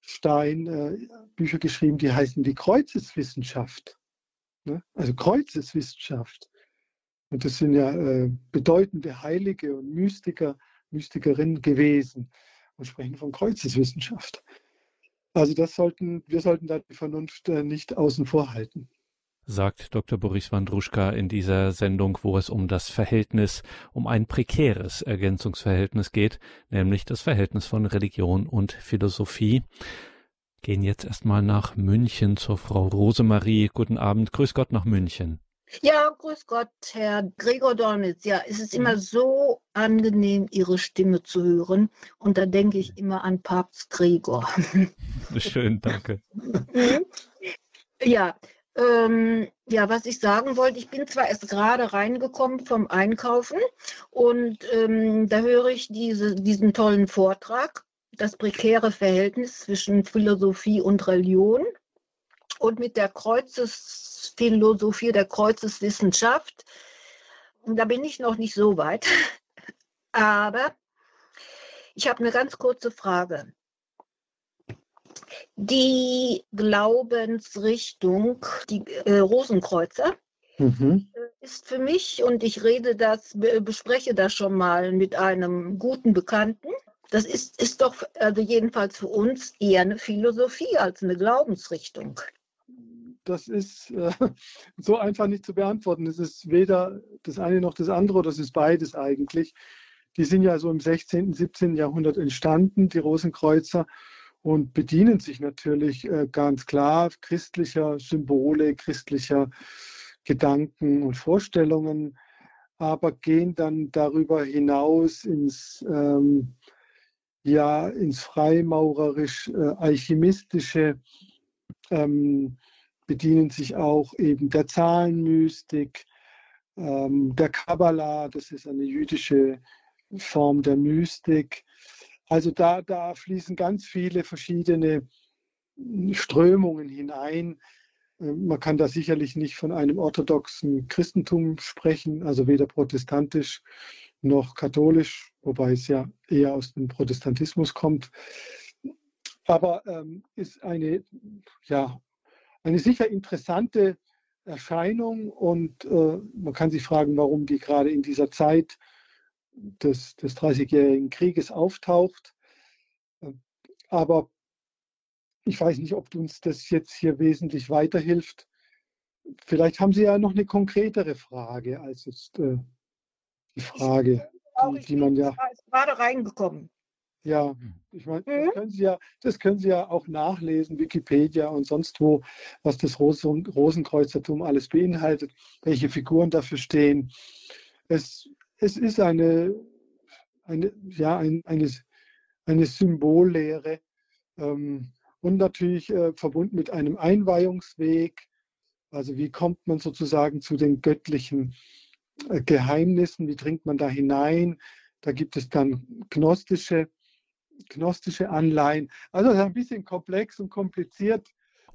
Stein äh, Bücher geschrieben, die heißen die Kreuzeswissenschaft. Ne? Also Kreuzeswissenschaft. Und das sind ja äh, bedeutende Heilige und Mystiker, Mystikerinnen gewesen und sprechen von Kreuzeswissenschaft. Also das sollten, wir sollten da die Vernunft äh, nicht außen vor halten. Sagt Dr. Boris Wandruschka in dieser Sendung, wo es um das Verhältnis, um ein prekäres Ergänzungsverhältnis geht, nämlich das Verhältnis von Religion und Philosophie. Gehen jetzt erstmal nach München zur Frau Rosemarie. Guten Abend. Grüß Gott nach München. Ja, grüß Gott, Herr Gregor Dornitz. Ja, es ist immer mhm. so angenehm, Ihre Stimme zu hören. Und da denke ich immer an Papst Gregor. Schön, danke. Mhm. ja, ähm, ja, was ich sagen wollte, ich bin zwar erst gerade reingekommen vom Einkaufen und ähm, da höre ich diese, diesen tollen Vortrag, das prekäre Verhältnis zwischen Philosophie und Religion und mit der Kreuzesphilosophie, der Kreuzeswissenschaft. Und da bin ich noch nicht so weit. Aber ich habe eine ganz kurze Frage. Die Glaubensrichtung, die äh, Rosenkreuzer, mhm. ist für mich, und ich rede das, bespreche das schon mal mit einem guten Bekannten, das ist, ist doch also jedenfalls für uns eher eine Philosophie als eine Glaubensrichtung. Das ist äh, so einfach nicht zu beantworten. Es ist weder das eine noch das andere, das ist beides eigentlich. Die sind ja so im 16., 17. Jahrhundert entstanden, die Rosenkreuzer, und bedienen sich natürlich äh, ganz klar christlicher Symbole, christlicher Gedanken und Vorstellungen, aber gehen dann darüber hinaus ins ähm, ja ins freimaurerisch-alchemistische, äh, ähm, bedienen sich auch eben der Zahlenmystik, ähm, der Kabbalah, das ist eine jüdische Form der Mystik. Also da, da fließen ganz viele verschiedene Strömungen hinein. Ähm, man kann da sicherlich nicht von einem orthodoxen Christentum sprechen, also weder protestantisch noch katholisch, wobei es ja eher aus dem Protestantismus kommt. Aber ähm, ist eine, ja, eine sicher interessante Erscheinung und äh, man kann sich fragen, warum die gerade in dieser Zeit des, des 30-jährigen Krieges auftaucht. Aber ich weiß nicht, ob uns das jetzt hier wesentlich weiterhilft. Vielleicht haben Sie ja noch eine konkretere Frage als jetzt äh, die Frage, die, die man ja. gerade reingekommen. Ja, ich meine, das, mhm. können Sie ja, das können Sie ja auch nachlesen, Wikipedia und sonst wo, was das Rosen, Rosenkreuzertum alles beinhaltet, welche Figuren dafür stehen. Es, es ist eine, eine, ja, ein, eine, eine Symbollehre ähm, und natürlich äh, verbunden mit einem Einweihungsweg. Also wie kommt man sozusagen zu den göttlichen äh, Geheimnissen, wie dringt man da hinein. Da gibt es dann gnostische, gnostische Anleihen. Also ist ein bisschen komplex und kompliziert.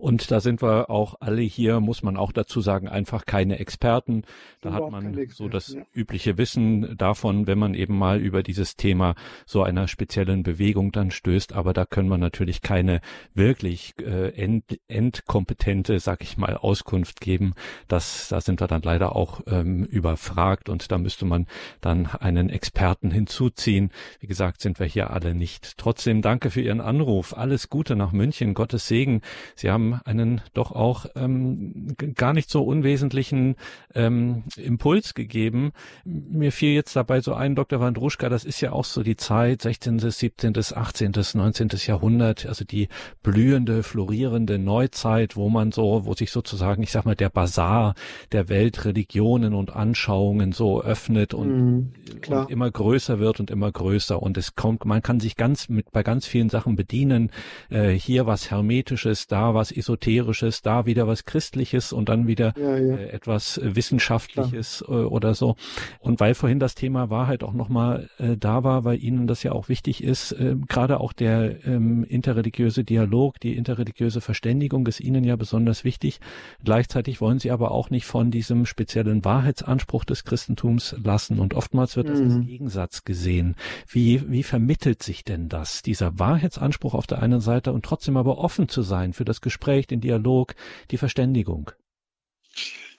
Und da sind wir auch alle hier, muss man auch dazu sagen, einfach keine Experten. Da hat man so das übliche Wissen davon, wenn man eben mal über dieses Thema so einer speziellen Bewegung dann stößt. Aber da können wir natürlich keine wirklich äh, end, endkompetente, sag ich mal, Auskunft geben. Das, da sind wir dann leider auch ähm, überfragt und da müsste man dann einen Experten hinzuziehen. Wie gesagt, sind wir hier alle nicht. Trotzdem danke für Ihren Anruf. Alles Gute nach München. Gottes Segen. Sie haben einen doch auch ähm, gar nicht so unwesentlichen ähm, Impuls gegeben. Mir fiel jetzt dabei so ein, Dr. Wandruschka, das ist ja auch so die Zeit, 16., 17., 18., 19. Jahrhundert, also die blühende, florierende Neuzeit, wo man so, wo sich sozusagen, ich sag mal, der Bazar der Weltreligionen und Anschauungen so öffnet und, mhm, und immer größer wird und immer größer. Und es kommt, man kann sich ganz mit bei ganz vielen Sachen bedienen. Äh, hier was Hermetisches, da was Esoterisches, da wieder was Christliches und dann wieder ja, ja. Äh, etwas Wissenschaftliches Klar. Äh, oder so. Und weil vorhin das Thema Wahrheit auch nochmal äh, da war, weil Ihnen das ja auch wichtig ist, äh, gerade auch der ähm, interreligiöse Dialog, die interreligiöse Verständigung ist Ihnen ja besonders wichtig. Gleichzeitig wollen Sie aber auch nicht von diesem speziellen Wahrheitsanspruch des Christentums lassen und oftmals wird das mhm. als Gegensatz gesehen. Wie, wie vermittelt sich denn das, dieser Wahrheitsanspruch auf der einen Seite und trotzdem aber offen zu sein für das Gespräch Gespräch, den Dialog, die Verständigung.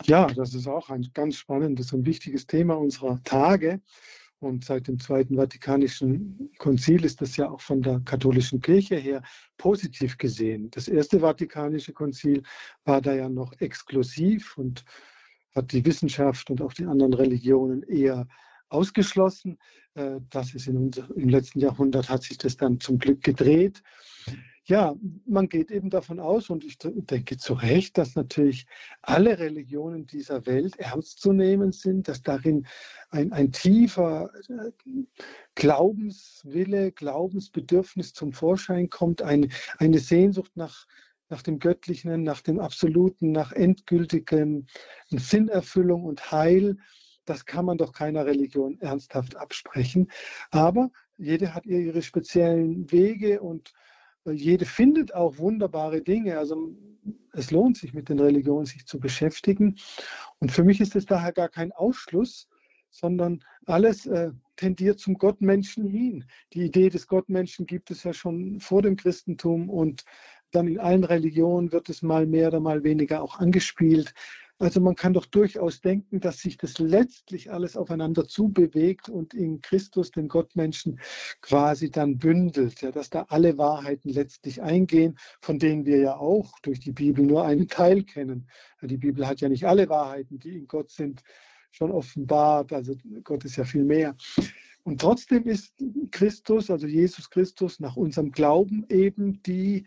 Ja, das ist auch ein ganz spannendes und wichtiges Thema unserer Tage. Und seit dem Zweiten Vatikanischen Konzil ist das ja auch von der katholischen Kirche her positiv gesehen. Das Erste Vatikanische Konzil war da ja noch exklusiv und hat die Wissenschaft und auch die anderen Religionen eher ausgeschlossen. Äh, das ist in unser, im letzten Jahrhundert hat sich das dann zum Glück gedreht ja, man geht eben davon aus, und ich denke zu Recht, dass natürlich alle Religionen dieser Welt ernst zu nehmen sind, dass darin ein, ein tiefer äh, Glaubenswille, Glaubensbedürfnis zum Vorschein kommt, eine, eine Sehnsucht nach, nach dem Göttlichen, nach dem Absoluten, nach endgültigen Sinnerfüllung und Heil. Das kann man doch keiner Religion ernsthaft absprechen. Aber jede hat ihre speziellen Wege und jede findet auch wunderbare Dinge. Also es lohnt sich mit den Religionen sich zu beschäftigen. Und für mich ist es daher gar kein Ausschluss, sondern alles äh, tendiert zum Gottmenschen hin. Die Idee des Gottmenschen gibt es ja schon vor dem Christentum und dann in allen Religionen wird es mal mehr oder mal weniger auch angespielt. Also man kann doch durchaus denken, dass sich das letztlich alles aufeinander zubewegt und in Christus, den Gottmenschen, quasi dann bündelt, ja, dass da alle Wahrheiten letztlich eingehen, von denen wir ja auch durch die Bibel nur einen Teil kennen. Die Bibel hat ja nicht alle Wahrheiten, die in Gott sind, schon offenbart. Also Gott ist ja viel mehr. Und trotzdem ist Christus, also Jesus Christus, nach unserem Glauben eben die,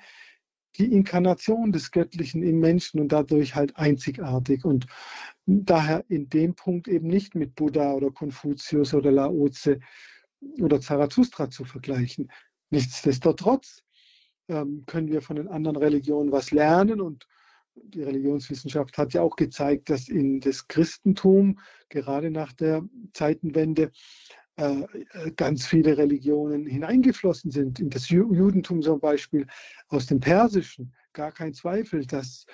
die Inkarnation des Göttlichen im Menschen und dadurch halt einzigartig. Und daher in dem Punkt eben nicht mit Buddha oder Konfuzius oder Laoze oder Zarathustra zu vergleichen. Nichtsdestotrotz ähm, können wir von den anderen Religionen was lernen und die Religionswissenschaft hat ja auch gezeigt, dass in das Christentum gerade nach der Zeitenwende ganz viele Religionen hineingeflossen sind. In das Judentum zum Beispiel aus dem Persischen, gar kein Zweifel, das,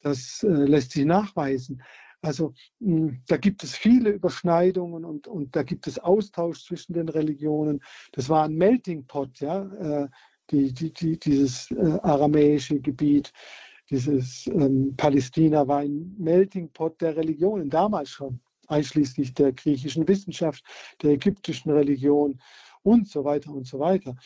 das äh, lässt sich nachweisen. Also hm, da gibt es viele Überschneidungen und, und da gibt es Austausch zwischen den Religionen. Das war ein Melting Pot, ja, äh, die, die, die, dieses aramäische Gebiet dieses ähm, Palästina war ein Melting Pot der Religionen, damals schon, einschließlich der griechischen Wissenschaft, der ägyptischen Religion und so weiter und so weiter.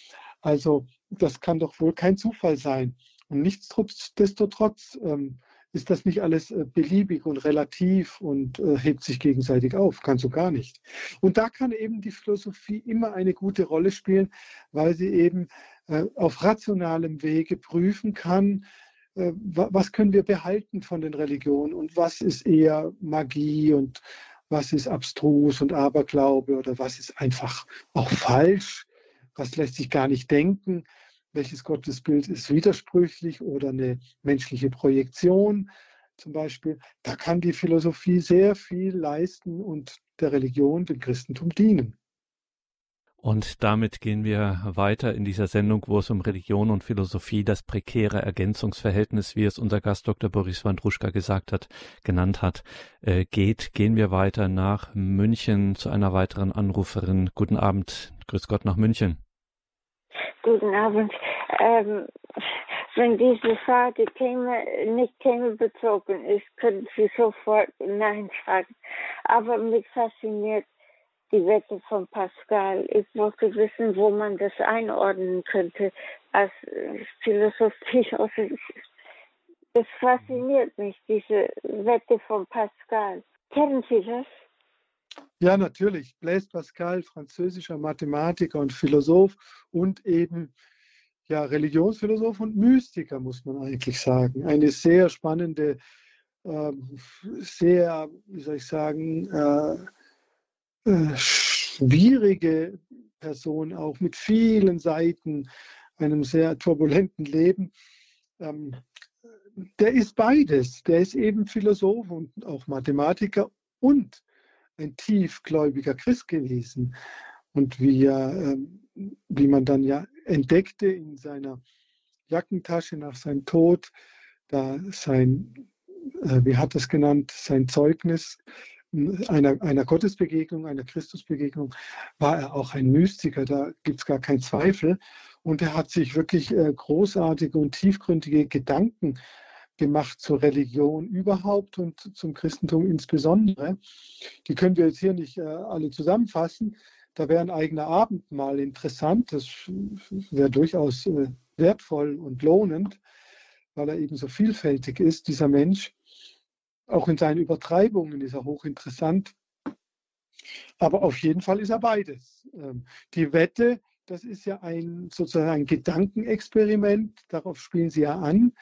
Also das kann doch wohl kein Zufall sein. Und nichtsdestotrotz ähm, ist das nicht alles äh, beliebig und relativ und äh, hebt sich gegenseitig auf, kannst du gar nicht. Und da kann eben die Philosophie immer eine gute Rolle spielen, weil sie eben äh, auf rationalem Wege prüfen kann, äh, was können wir behalten von den Religionen und was ist eher Magie und was ist abstrus und Aberglaube oder was ist einfach auch falsch, was lässt sich gar nicht denken, welches Gottesbild ist widersprüchlich oder eine menschliche Projektion zum Beispiel. Da kann die Philosophie sehr viel leisten und der Religion, dem Christentum dienen. Und damit gehen wir weiter in dieser Sendung, wo es um Religion und Philosophie, das prekäre Ergänzungsverhältnis, wie es unser Gast Dr. Boris Wandruschka gesagt hat, genannt hat, äh, geht. Gehen wir weiter nach München zu einer weiteren Anruferin. Guten Abend. Grüß Gott nach München. Guten Abend. Ähm, wenn diese Frage käme, nicht themenbezogen ist, könnten Sie sofort Nein sagen. Aber mich fasziniert die Wette von Pascal. Ich wollte wissen, wo man das einordnen könnte als äh, Philosophie. Das fasziniert mich, diese Wette von Pascal. Kennen Sie das? Ja, natürlich. Blaise Pascal, französischer Mathematiker und Philosoph und eben ja, Religionsphilosoph und Mystiker, muss man eigentlich sagen. Eine sehr spannende, äh, sehr, wie soll ich sagen, äh, äh, schwierige Person, auch mit vielen Seiten, einem sehr turbulenten Leben. Ähm, der ist beides. Der ist eben Philosoph und auch Mathematiker und ein tiefgläubiger Christ gewesen. Und wie, er, ähm, wie man dann ja entdeckte in seiner Jackentasche nach seinem Tod, da sein, äh, wie hat es genannt, sein Zeugnis, einer, einer Gottesbegegnung, einer Christusbegegnung, war er auch ein Mystiker, da gibt es gar keinen Zweifel. Und er hat sich wirklich äh, großartige und tiefgründige Gedanken gemacht zur Religion überhaupt und zum Christentum insbesondere. Die können wir jetzt hier nicht äh, alle zusammenfassen. Da wäre ein eigener Abend mal interessant. Das wäre durchaus äh, wertvoll und lohnend, weil er eben so vielfältig ist, dieser Mensch. Auch in seinen Übertreibungen ist er hochinteressant. Aber auf jeden Fall ist er beides. Ähm, die Wette, das ist ja ein sozusagen ein Gedankenexperiment, darauf spielen Sie ja an.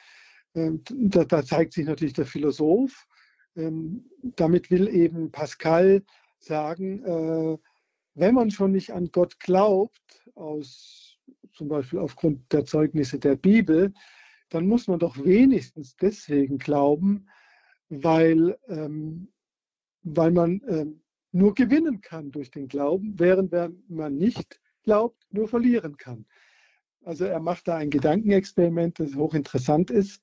Ähm, da, da zeigt sich natürlich der Philosoph. Ähm, damit will eben Pascal sagen, äh, wenn man schon nicht an Gott glaubt, aus, zum Beispiel aufgrund der Zeugnisse der Bibel, dann muss man doch wenigstens deswegen glauben, weil, ähm, weil man ähm, nur gewinnen kann durch den Glauben, während man nicht glaubt, nur verlieren kann. Also er macht da ein Gedankenexperiment, das hochinteressant ist,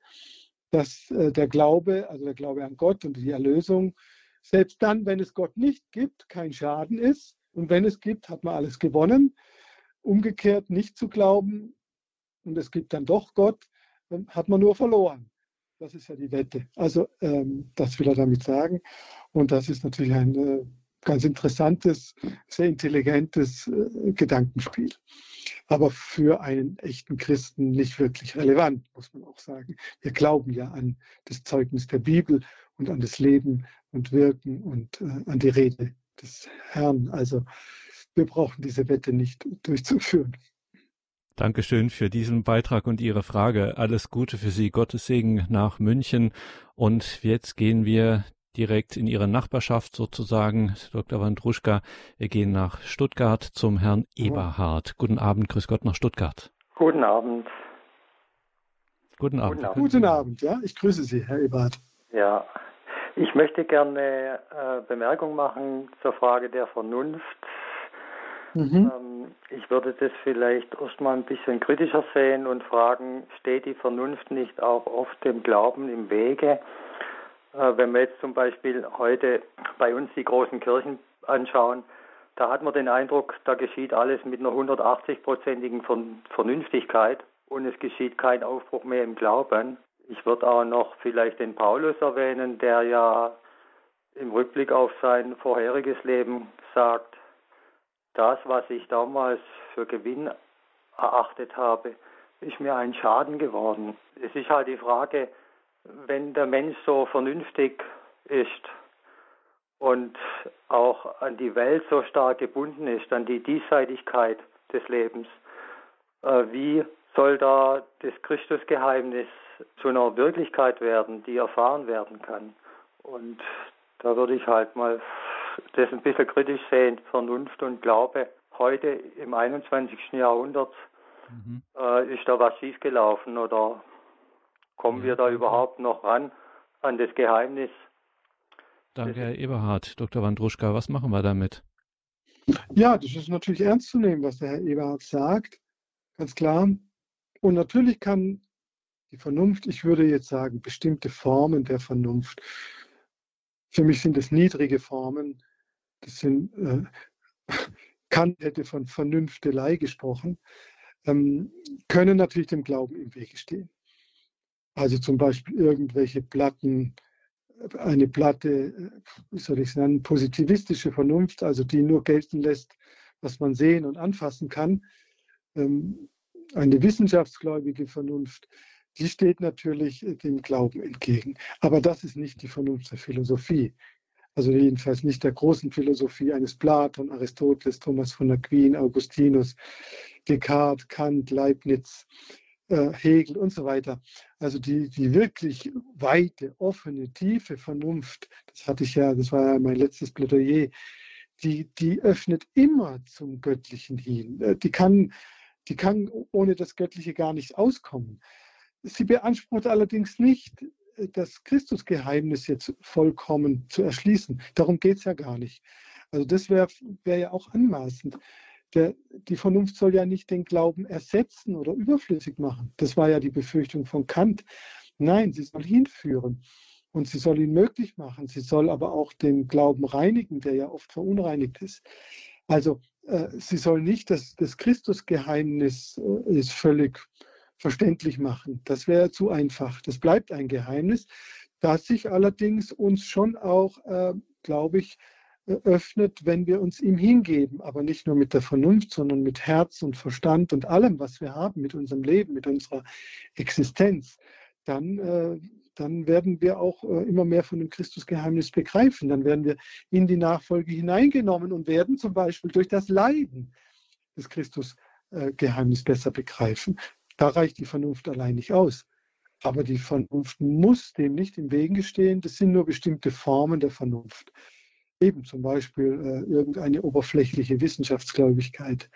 dass äh, der Glaube, also der Glaube an Gott und die Erlösung, selbst dann, wenn es Gott nicht gibt, kein Schaden ist. Und wenn es gibt, hat man alles gewonnen. Umgekehrt nicht zu glauben und es gibt dann doch Gott, hat man nur verloren. Das ist ja die Wette. Also ähm, das will er damit sagen. Und das ist natürlich ein äh, ganz interessantes, sehr intelligentes äh, Gedankenspiel. Aber für einen echten Christen nicht wirklich relevant, muss man auch sagen. Wir glauben ja an das Zeugnis der Bibel und an das Leben und Wirken und äh, an die Rede des Herrn. Also wir brauchen diese Wette nicht durchzuführen. Dankeschön für diesen Beitrag und Ihre Frage. Alles Gute für Sie. Gottes Segen nach München. Und jetzt gehen wir direkt in Ihre Nachbarschaft sozusagen. Dr. Wandruschka, wir gehen nach Stuttgart zum Herrn Eberhard. Guten Abend, grüß Gott nach Stuttgart. Guten Abend. Guten Abend. Guten Abend, Guten Abend ja. Ich grüße Sie, Herr Eberhard. Ja, ich möchte gerne äh, Bemerkung machen zur Frage der Vernunft. Mhm. Ähm, ich würde das vielleicht erstmal ein bisschen kritischer sehen und fragen, steht die Vernunft nicht auch oft dem Glauben im Wege? Äh, wenn wir jetzt zum Beispiel heute bei uns die großen Kirchen anschauen, da hat man den Eindruck, da geschieht alles mit einer 180-prozentigen Vernünftigkeit und es geschieht kein Aufbruch mehr im Glauben. Ich würde auch noch vielleicht den Paulus erwähnen, der ja im Rückblick auf sein vorheriges Leben sagt, das, was ich damals für Gewinn erachtet habe, ist mir ein Schaden geworden. Es ist halt die Frage, wenn der Mensch so vernünftig ist und auch an die Welt so stark gebunden ist, an die Diesseitigkeit des Lebens, äh, wie soll da das Christusgeheimnis zu einer Wirklichkeit werden, die erfahren werden kann? Und da würde ich halt mal das ein bisschen kritisch sehen, Vernunft und Glaube. Heute im 21. Jahrhundert mhm. äh, ist da was schiefgelaufen oder kommen wir da überhaupt noch ran an das Geheimnis? Danke, Herr Eberhard. Dr. Wandruschka, was machen wir damit? Ja, das ist natürlich ernst zu nehmen, was der Herr Eberhard sagt. Ganz klar. Und natürlich kann die Vernunft, ich würde jetzt sagen, bestimmte Formen der Vernunft, für mich sind es niedrige Formen, sind, äh, Kant hätte von Vernünftelei gesprochen, ähm, können natürlich dem Glauben im Wege stehen. Also zum Beispiel irgendwelche Platten, eine Platte, äh, wie soll ich es nennen, positivistische Vernunft, also die nur gelten lässt, was man sehen und anfassen kann. Ähm, eine wissenschaftsgläubige Vernunft, die steht natürlich dem Glauben entgegen. Aber das ist nicht die Vernunft der Philosophie also jedenfalls nicht der großen Philosophie eines Platon, Aristoteles, Thomas von Aquin, Augustinus, Descartes, Kant, Leibniz, äh, Hegel und so weiter. Also die, die wirklich weite, offene, tiefe Vernunft, das hatte ich ja, das war ja mein letztes Plädoyer, die, die öffnet immer zum Göttlichen hin. Äh, die kann, die kann ohne das Göttliche gar nicht auskommen. Sie beansprucht allerdings nicht das Christusgeheimnis jetzt vollkommen zu erschließen. Darum geht es ja gar nicht. Also das wäre wär ja auch anmaßend. Der, die Vernunft soll ja nicht den Glauben ersetzen oder überflüssig machen. Das war ja die Befürchtung von Kant. Nein, sie soll hinführen und sie soll ihn möglich machen. Sie soll aber auch den Glauben reinigen, der ja oft verunreinigt ist. Also äh, sie soll nicht das, das Christusgeheimnis äh, ist völlig verständlich machen. Das wäre zu einfach. Das bleibt ein Geheimnis, das sich allerdings uns schon auch, äh, glaube ich, äh, öffnet, wenn wir uns ihm hingeben, aber nicht nur mit der Vernunft, sondern mit Herz und Verstand und allem, was wir haben, mit unserem Leben, mit unserer Existenz, dann, äh, dann werden wir auch äh, immer mehr von dem Christusgeheimnis begreifen. Dann werden wir in die Nachfolge hineingenommen und werden zum Beispiel durch das Leiden des Christusgeheimnis besser begreifen. Da reicht die Vernunft allein nicht aus. Aber die Vernunft muss dem nicht im Wege stehen. Das sind nur bestimmte Formen der Vernunft. Eben zum Beispiel äh, irgendeine oberflächliche Wissenschaftsgläubigkeit.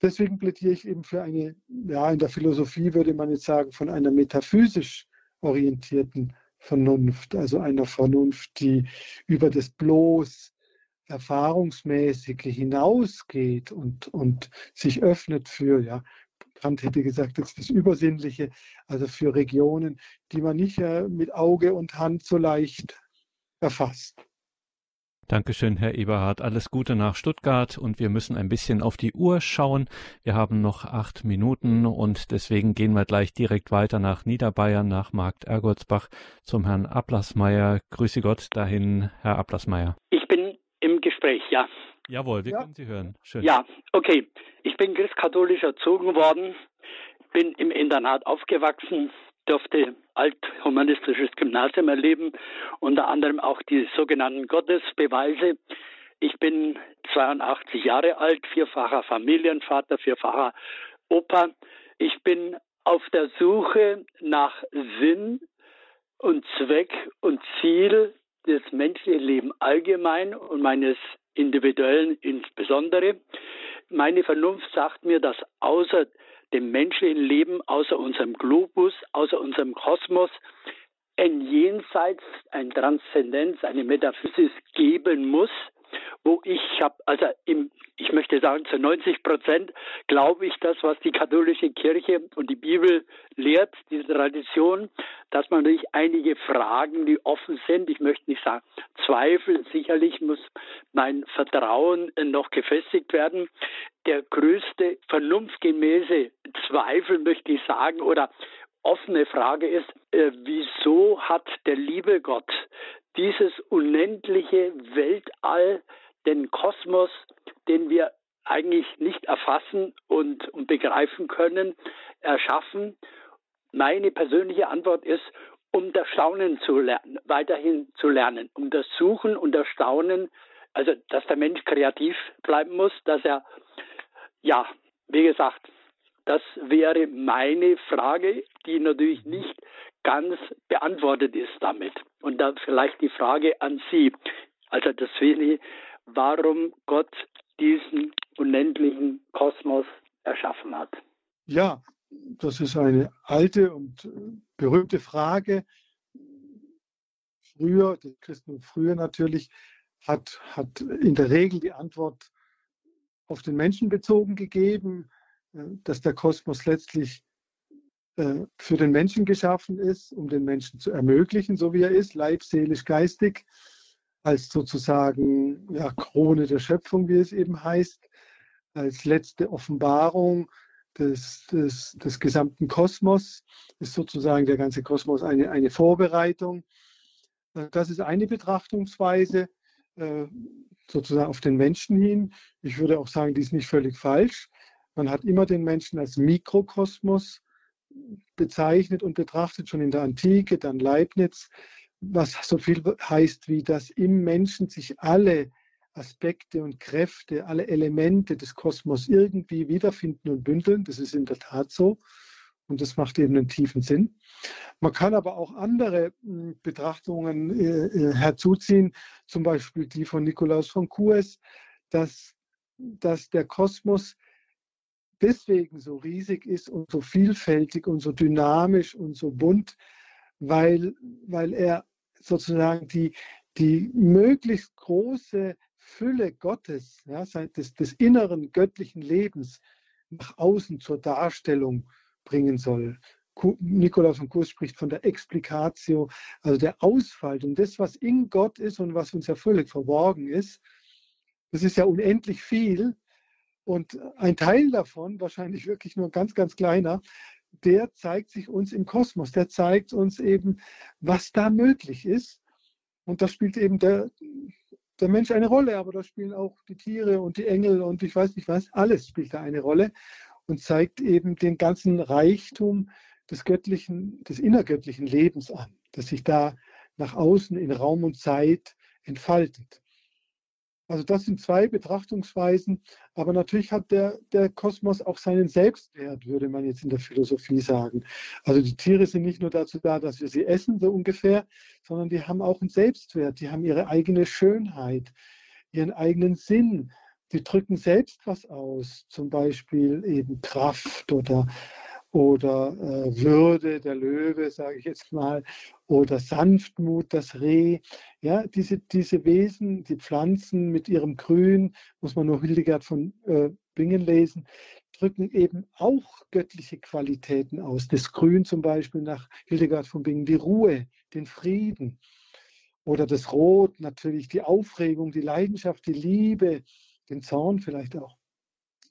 Deswegen plädiere ich eben für eine, ja, in der Philosophie würde man jetzt sagen, von einer metaphysisch orientierten Vernunft, also einer Vernunft, die über das bloß Erfahrungsmäßige hinausgeht und, und sich öffnet für ja, Kant hätte gesagt, das ist das Übersinnliche, also für Regionen, die man nicht äh, mit Auge und Hand so leicht erfasst. Dankeschön, Herr Eberhard. Alles Gute nach Stuttgart und wir müssen ein bisschen auf die Uhr schauen. Wir haben noch acht Minuten und deswegen gehen wir gleich direkt weiter nach Niederbayern, nach Markt Ergoldsbach zum Herrn Ablassmeier. Grüße Gott dahin, Herr Ablassmeier. Ich bin im Gespräch, ja. Jawohl, wir ja. können Sie hören. Schön. Ja, okay. Ich bin christkatholisch erzogen worden, bin im Internat aufgewachsen, durfte althumanistisches Gymnasium erleben, unter anderem auch die sogenannten Gottesbeweise. Ich bin 82 Jahre alt, vierfacher Familienvater, vierfacher Opa. Ich bin auf der Suche nach Sinn und Zweck und Ziel des menschlichen Lebens allgemein und meines individuellen insbesondere. Meine Vernunft sagt mir, dass außer dem menschlichen Leben, außer unserem Globus, außer unserem Kosmos, ein Jenseits, ein Transzendenz, eine Metaphysis geben muss, wo ich habe, also im, ich möchte sagen, zu 90 Prozent glaube ich das, was die katholische Kirche und die Bibel lehrt, diese Tradition, dass man durch einige Fragen, die offen sind, ich möchte nicht sagen Zweifel, sicherlich muss mein Vertrauen noch gefestigt werden. Der größte vernunftgemäße Zweifel, möchte ich sagen, oder offene Frage ist, äh, wieso hat der liebe Gott dieses unendliche Weltall, den Kosmos, den wir eigentlich nicht erfassen und, begreifen können, erschaffen? Meine persönliche Antwort ist, um das Staunen zu lernen, weiterhin zu lernen, um das Suchen und das Staunen, also dass der Mensch kreativ bleiben muss, dass er, ja, wie gesagt, das wäre meine Frage, die natürlich nicht ganz beantwortet ist damit. Und dann vielleicht die Frage an Sie. Also das wäre, warum Gott diesen unendlichen Kosmos erschaffen hat. Ja, das ist eine alte und berühmte Frage. Früher, die Christen früher natürlich, hat, hat in der Regel die Antwort auf den Menschen bezogen gegeben, äh, dass der Kosmos letztlich äh, für den Menschen geschaffen ist, um den Menschen zu ermöglichen, so wie er ist, leibseelisch, geistig, als sozusagen ja, Krone der Schöpfung, wie es eben heißt, als letzte Offenbarung des, des, des gesamten Kosmos, ist sozusagen der ganze Kosmos eine, eine Vorbereitung. Äh, das ist eine Betrachtungsweise, äh, sozusagen auf den Menschen hin. Ich würde auch sagen, die ist nicht völlig falsch. Man hat immer den Menschen als Mikrokosmos bezeichnet und betrachtet, schon in der Antike, dann Leibniz, was so viel heißt wie, dass im Menschen sich alle Aspekte und Kräfte, alle Elemente des Kosmos irgendwie wiederfinden und bündeln. Das ist in der Tat so. Und das macht eben einen tiefen Sinn. Man kann aber auch andere hm, Betrachtungen äh, äh, herzuziehen, zum Beispiel die von Nikolaus von Kues, dass, dass der Kosmos deswegen so riesig ist und so vielfältig und so dynamisch und so bunt, weil, weil er sozusagen die, die möglichst große Fülle Gottes, ja, des, des inneren göttlichen Lebens nach außen zur Darstellung bringen soll. Nikolaus von Kurs spricht von der Explicatio, also der Ausfaltung, das, was in Gott ist und was uns ja völlig verborgen ist. Das ist ja unendlich viel und ein Teil davon, wahrscheinlich wirklich nur ein ganz, ganz kleiner, der zeigt sich uns im Kosmos. Der zeigt uns eben, was da möglich ist. Und da spielt eben der, der Mensch eine Rolle, aber da spielen auch die Tiere und die Engel und ich weiß nicht was, alles spielt da eine Rolle und zeigt eben den ganzen Reichtum des göttlichen, des innergöttlichen Lebens an, das sich da nach außen in Raum und Zeit entfaltet. Also das sind zwei Betrachtungsweisen, aber natürlich hat der, der Kosmos auch seinen Selbstwert, würde man jetzt in der Philosophie sagen. Also die Tiere sind nicht nur dazu da, dass wir sie essen, so ungefähr, sondern die haben auch einen Selbstwert, die haben ihre eigene Schönheit, ihren eigenen Sinn, die drücken selbst was aus, zum Beispiel eben Kraft oder oder äh, Würde, der Löwe, sage ich jetzt mal, oder Sanftmut, das Reh. Ja, diese, diese Wesen, die Pflanzen mit ihrem Grün, muss man nur Hildegard von äh, Bingen lesen, drücken eben auch göttliche Qualitäten aus. Das Grün zum Beispiel nach Hildegard von Bingen, die Ruhe, den Frieden. oder das Rot natürlich, die Aufregung, die Leidenschaft, die Liebe, den Zorn vielleicht auch.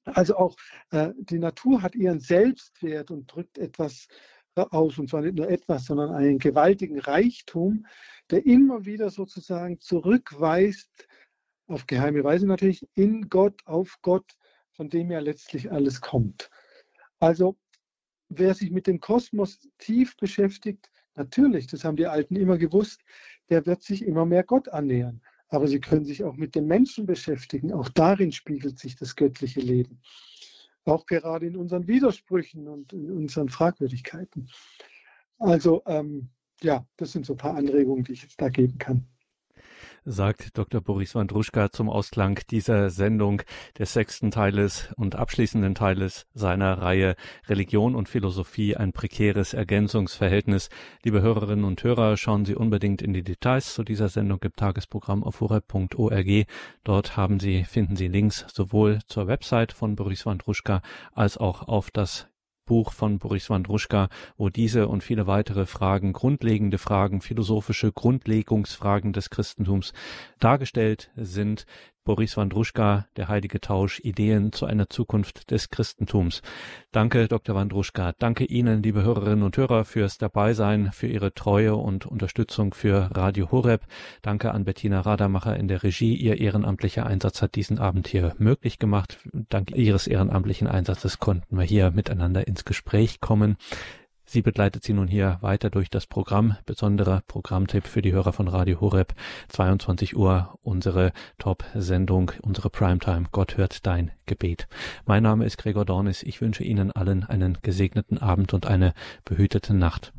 Also auch äh, die Natur hat ihren Selbstwert und drückt etwas äh, aus, und zwar nicht nur etwas, sondern einen gewaltigen Reichtum, der immer wieder sozusagen zurückweist, auf geheime Weise natürlich, in Gott, auf Gott, von dem ja letztlich alles kommt. Also wer sich mit dem Kosmos tief beschäftigt, natürlich, das haben die Alten immer gewusst, der wird sich immer mehr Gott annähern. Aber sie können sich auch mit dem Menschen beschäftigen. Auch darin spiegelt sich das göttliche Leben. Auch gerade in unseren Widersprüchen und in unseren Fragwürdigkeiten. Also ähm, ja, das sind so ein paar Anregungen, die ich jetzt da geben kann sagt Dr. Boris Wandruschka zum Ausklang dieser Sendung des sechsten Teiles und abschließenden Teiles seiner Reihe Religion und Philosophie ein prekäres Ergänzungsverhältnis. Liebe Hörerinnen und Hörer, schauen Sie unbedingt in die Details zu dieser Sendung im Tagesprogramm auf horeb.org. Dort haben Sie, finden Sie Links sowohl zur Website von Boris Wandruschka als auch auf das Buch von Boris Wandruschka, wo diese und viele weitere Fragen, grundlegende Fragen, philosophische Grundlegungsfragen des Christentums dargestellt sind, Boris Wandruschka, Der heilige Tausch, Ideen zu einer Zukunft des Christentums. Danke, Dr. Wandruschka. Danke Ihnen, liebe Hörerinnen und Hörer, fürs Dabeisein, für Ihre Treue und Unterstützung für Radio Horeb. Danke an Bettina Radamacher in der Regie. Ihr ehrenamtlicher Einsatz hat diesen Abend hier möglich gemacht. Dank Ihres ehrenamtlichen Einsatzes konnten wir hier miteinander ins Gespräch kommen. Sie begleitet Sie nun hier weiter durch das Programm. Besonderer Programmtipp für die Hörer von Radio Horeb. 22 Uhr unsere Top-Sendung, unsere Primetime. Gott hört dein Gebet. Mein Name ist Gregor Dornis. Ich wünsche Ihnen allen einen gesegneten Abend und eine behütete Nacht.